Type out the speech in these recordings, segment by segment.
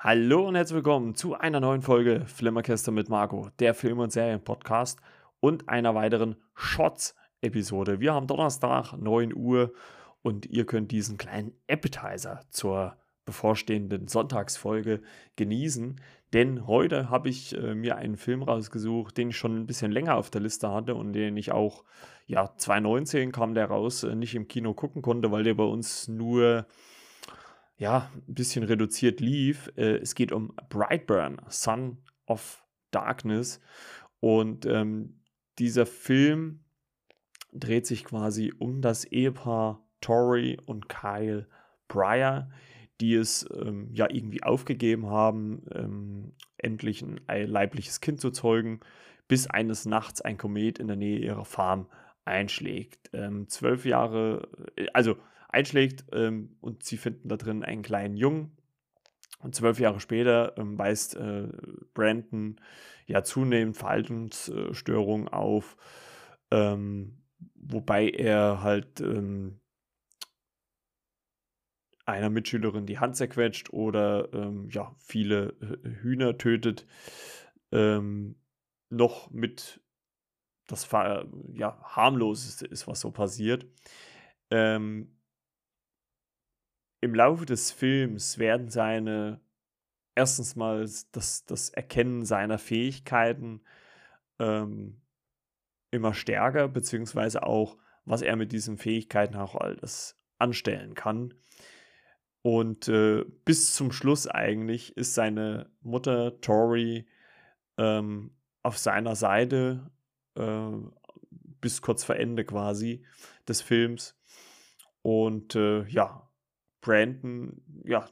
Hallo und herzlich willkommen zu einer neuen Folge Flimmerkäste mit Marco, der Film- und Serienpodcast und einer weiteren Shots-Episode. Wir haben Donnerstag, 9 Uhr und ihr könnt diesen kleinen Appetizer zur bevorstehenden Sonntagsfolge genießen, denn heute habe ich äh, mir einen Film rausgesucht, den ich schon ein bisschen länger auf der Liste hatte und den ich auch, ja, 2019 kam der raus, äh, nicht im Kino gucken konnte, weil der bei uns nur ja, ein bisschen reduziert lief. Äh, es geht um Brightburn, Son of Darkness. Und ähm, dieser Film dreht sich quasi um das Ehepaar Tori und Kyle Breyer, die es ähm, ja irgendwie aufgegeben haben, ähm, endlich ein leibliches Kind zu zeugen, bis eines Nachts ein Komet in der Nähe ihrer Farm einschlägt. Ähm, zwölf Jahre, äh, also einschlägt ähm, und sie finden da drin einen kleinen Jungen. Und zwölf Jahre später ähm, weist äh, Brandon ja zunehmend Verhaltensstörungen auf, ähm, wobei er halt ähm, einer Mitschülerin die Hand zerquetscht oder ähm, ja, viele Hühner tötet. Ähm, noch mit das ja, harmloseste ist, was so passiert. Ähm, im Laufe des Films werden seine, erstens mal das, das Erkennen seiner Fähigkeiten ähm, immer stärker, beziehungsweise auch, was er mit diesen Fähigkeiten auch alles anstellen kann. Und äh, bis zum Schluss eigentlich ist seine Mutter Tori ähm, auf seiner Seite äh, bis kurz vor Ende quasi des Films. Und äh, ja, Brandon, ja,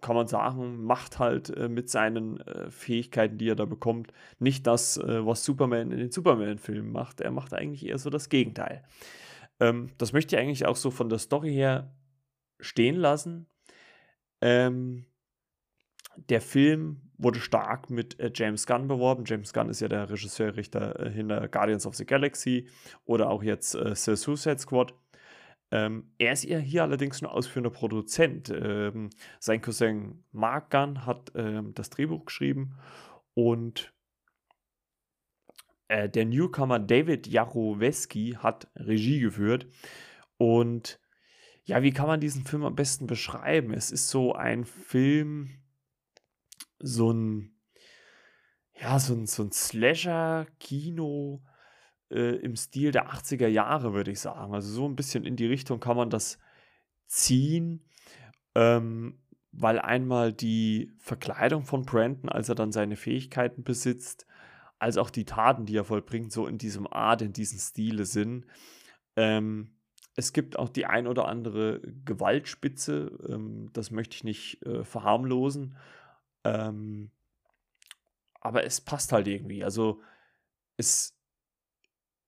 kann man sagen, macht halt äh, mit seinen äh, Fähigkeiten, die er da bekommt, nicht das, äh, was Superman in den Superman-Filmen macht. Er macht eigentlich eher so das Gegenteil. Ähm, das möchte ich eigentlich auch so von der Story her stehen lassen. Ähm, der Film wurde stark mit äh, James Gunn beworben. James Gunn ist ja der Regisseur Richter äh, hinter Guardians of the Galaxy oder auch jetzt äh, The Suicide Squad. Ähm, er ist hier allerdings nur ausführender Produzent. Ähm, sein Cousin Mark Gunn hat ähm, das Drehbuch geschrieben und äh, der Newcomer David Jaroweski hat Regie geführt. Und ja, wie kann man diesen Film am besten beschreiben? Es ist so ein Film, so ein, ja, so ein, so ein Slasher-Kino äh, im Stil der 80er Jahre, würde ich sagen. Also so ein bisschen in die Richtung kann man das ziehen, ähm, weil einmal die Verkleidung von Brandon, als er dann seine Fähigkeiten besitzt, als auch die Taten, die er vollbringt, so in diesem Art, in diesem Stile sind. Ähm, es gibt auch die ein oder andere Gewaltspitze, ähm, das möchte ich nicht äh, verharmlosen. Ähm, aber es passt halt irgendwie. Also es,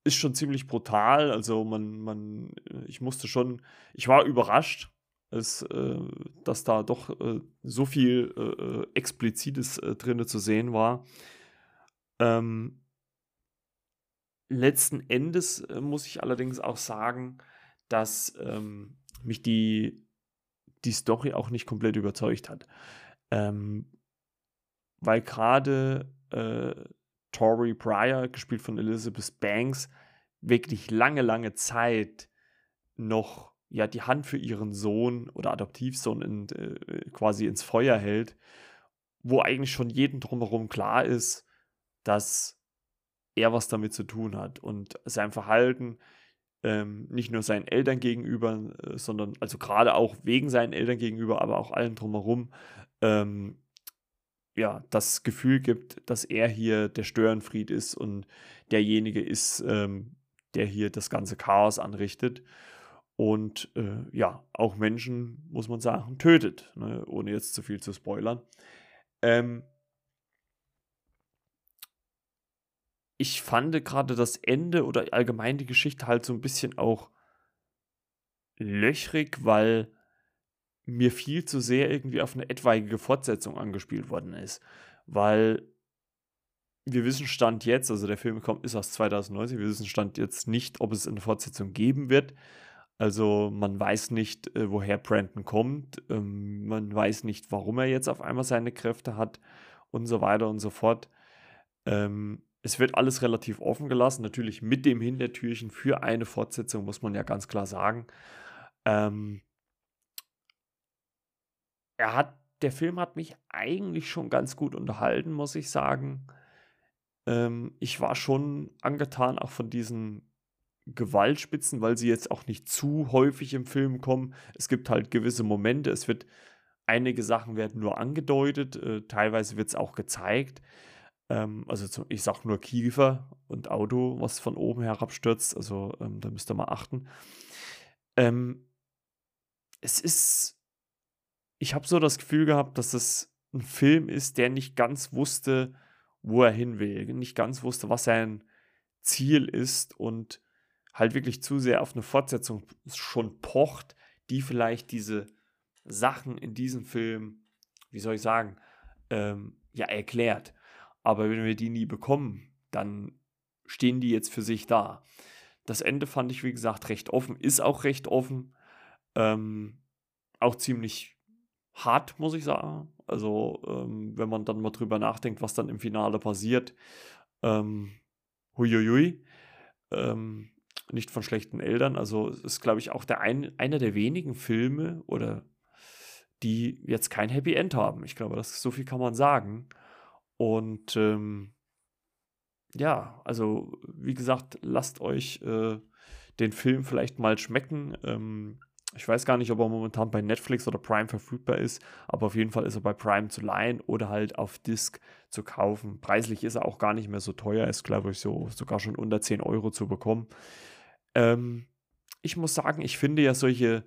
ist schon ziemlich brutal. Also man, man, äh, ich musste schon, ich war überrascht, dass, äh, dass da doch äh, so viel äh, äh Explizites äh, drin zu sehen war. Ähm, letzten Endes äh, muss ich allerdings auch sagen, dass ähm, mich die, die Story auch nicht komplett überzeugt hat. Ähm, weil gerade Tori Pryor, gespielt von Elizabeth Banks, wirklich lange, lange Zeit noch ja die Hand für ihren Sohn oder Adoptivsohn in, äh, quasi ins Feuer hält, wo eigentlich schon jedem drumherum klar ist, dass er was damit zu tun hat und sein Verhalten ähm, nicht nur seinen Eltern gegenüber, äh, sondern also gerade auch wegen seinen Eltern gegenüber, aber auch allen drumherum ähm, ja, das Gefühl gibt, dass er hier der Störenfried ist und derjenige ist, ähm, der hier das ganze Chaos anrichtet und äh, ja, auch Menschen, muss man sagen, tötet, ne, ohne jetzt zu viel zu spoilern. Ähm, ich fand gerade das Ende oder allgemein die Geschichte halt so ein bisschen auch löchrig, weil mir viel zu sehr irgendwie auf eine etwaige Fortsetzung angespielt worden ist. Weil wir wissen Stand jetzt, also der Film kommt, ist aus 2019, wir wissen Stand jetzt nicht, ob es eine Fortsetzung geben wird. Also man weiß nicht, äh, woher Brandon kommt, ähm, man weiß nicht, warum er jetzt auf einmal seine Kräfte hat und so weiter und so fort. Ähm, es wird alles relativ offen gelassen, natürlich mit dem Hintertürchen für eine Fortsetzung, muss man ja ganz klar sagen. Ähm, er hat, der Film hat mich eigentlich schon ganz gut unterhalten, muss ich sagen. Ähm, ich war schon angetan auch von diesen Gewaltspitzen, weil sie jetzt auch nicht zu häufig im Film kommen. Es gibt halt gewisse Momente, es wird einige Sachen werden nur angedeutet, äh, teilweise wird es auch gezeigt. Ähm, also zum, ich sag nur Kiefer und Auto, was von oben herabstürzt, also ähm, da müsst ihr mal achten. Ähm, es ist, ich habe so das Gefühl gehabt, dass es ein Film ist, der nicht ganz wusste, wo er hin will, nicht ganz wusste, was sein Ziel ist und halt wirklich zu sehr auf eine Fortsetzung schon pocht, die vielleicht diese Sachen in diesem Film, wie soll ich sagen, ähm, ja, erklärt. Aber wenn wir die nie bekommen, dann stehen die jetzt für sich da. Das Ende fand ich, wie gesagt, recht offen, ist auch recht offen. Ähm, auch ziemlich hart, muss ich sagen. Also, ähm, wenn man dann mal drüber nachdenkt, was dann im Finale passiert. Ähm, huiuiui. Ähm, nicht von schlechten Eltern. Also es ist, glaube ich, auch der ein, einer der wenigen Filme oder die jetzt kein Happy End haben. Ich glaube, das so viel kann man sagen. Und ähm, ja, also wie gesagt, lasst euch äh, den Film vielleicht mal schmecken. Ähm, ich weiß gar nicht, ob er momentan bei Netflix oder Prime verfügbar ist, aber auf jeden Fall ist er bei Prime zu leihen oder halt auf Disc zu kaufen. Preislich ist er auch gar nicht mehr so teuer, ist glaube ich so sogar schon unter 10 Euro zu bekommen. Ähm, ich muss sagen, ich finde ja solche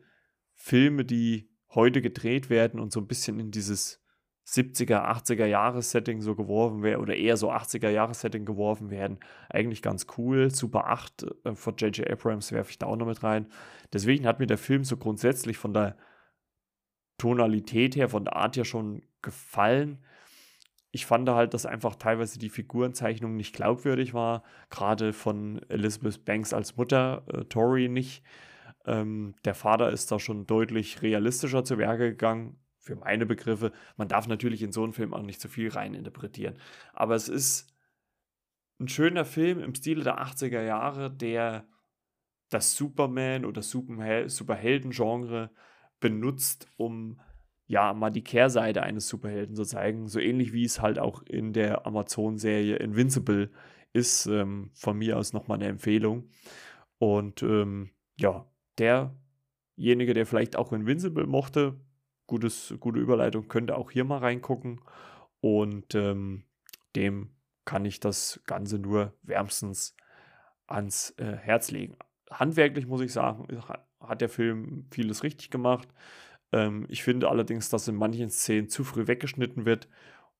Filme, die heute gedreht werden und so ein bisschen in dieses 70er, 80er Jahres-Setting so geworfen werden oder eher so 80er Jahres-Setting geworfen werden, eigentlich ganz cool. Super 8 äh, von J.J. Abrams werfe ich da auch noch mit rein. Deswegen hat mir der Film so grundsätzlich von der Tonalität her, von der Art her schon gefallen ich fand halt, dass einfach teilweise die Figurenzeichnung nicht glaubwürdig war, gerade von Elizabeth Banks als Mutter, äh, Tori nicht. Ähm, der Vater ist da schon deutlich realistischer zu Werke gegangen, für meine Begriffe. Man darf natürlich in so einen Film auch nicht zu viel reininterpretieren. Aber es ist ein schöner Film im Stile der 80er Jahre, der das Superman- oder Superhelden-Genre benutzt, um ja, mal die Kehrseite eines Superhelden zu zeigen. So ähnlich wie es halt auch in der Amazon-Serie Invincible ist. Ähm, von mir aus nochmal eine Empfehlung. Und ähm, ja, derjenige, der vielleicht auch Invincible mochte, gutes, gute Überleitung, könnte auch hier mal reingucken. Und ähm, dem kann ich das Ganze nur wärmstens ans äh, Herz legen. Handwerklich muss ich sagen, hat der Film vieles richtig gemacht. Ähm, ich finde allerdings, dass in manchen Szenen zu früh weggeschnitten wird,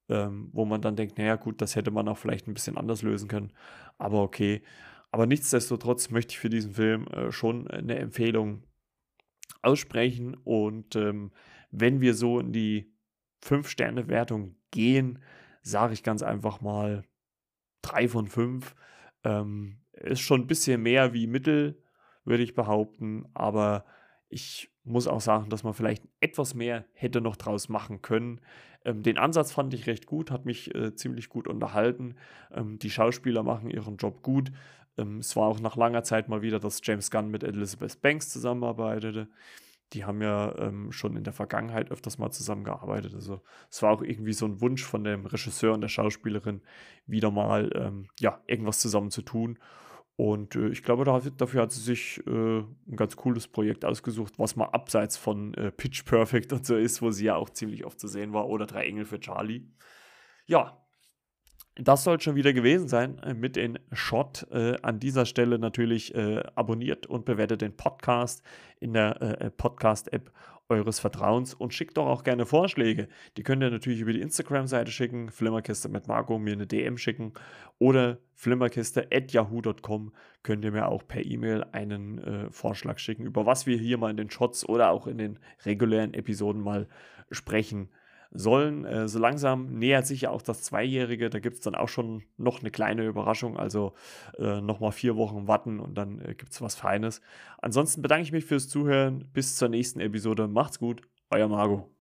ähm, wo man dann denkt, naja gut, das hätte man auch vielleicht ein bisschen anders lösen können. Aber okay. Aber nichtsdestotrotz möchte ich für diesen Film äh, schon eine Empfehlung aussprechen. Und ähm, wenn wir so in die 5-Sterne-Wertung gehen, sage ich ganz einfach mal 3 von 5. Ähm, ist schon ein bisschen mehr wie Mittel, würde ich behaupten. Aber ich muss auch sagen, dass man vielleicht etwas mehr hätte noch draus machen können. Ähm, den Ansatz fand ich recht gut, hat mich äh, ziemlich gut unterhalten. Ähm, die Schauspieler machen ihren Job gut. Ähm, es war auch nach langer Zeit mal wieder, dass James Gunn mit Elizabeth Banks zusammenarbeitete. Die haben ja ähm, schon in der Vergangenheit öfters mal zusammengearbeitet. Also es war auch irgendwie so ein Wunsch von dem Regisseur und der Schauspielerin, wieder mal ähm, ja, irgendwas zusammen zu tun. Und äh, ich glaube, dafür hat sie sich äh, ein ganz cooles Projekt ausgesucht, was mal abseits von äh, Pitch Perfect und so ist, wo sie ja auch ziemlich oft zu sehen war, oder Drei Engel für Charlie. Ja, das soll schon wieder gewesen sein äh, mit den Shot. Äh, an dieser Stelle natürlich äh, abonniert und bewertet den Podcast in der Podcast-App eures Vertrauens und schickt doch auch gerne Vorschläge. Die könnt ihr natürlich über die Instagram-Seite schicken, Flimmerkiste mit Marco, mir eine DM schicken oder flimmerkiste.yahoo.com könnt ihr mir auch per E-Mail einen äh, Vorschlag schicken, über was wir hier mal in den Shots oder auch in den regulären Episoden mal sprechen sollen. Äh, so langsam nähert sich ja auch das Zweijährige. Da gibt es dann auch schon noch eine kleine Überraschung. Also äh, nochmal vier Wochen warten und dann äh, gibt es was Feines. Ansonsten bedanke ich mich fürs Zuhören. Bis zur nächsten Episode. Macht's gut. Euer Margot.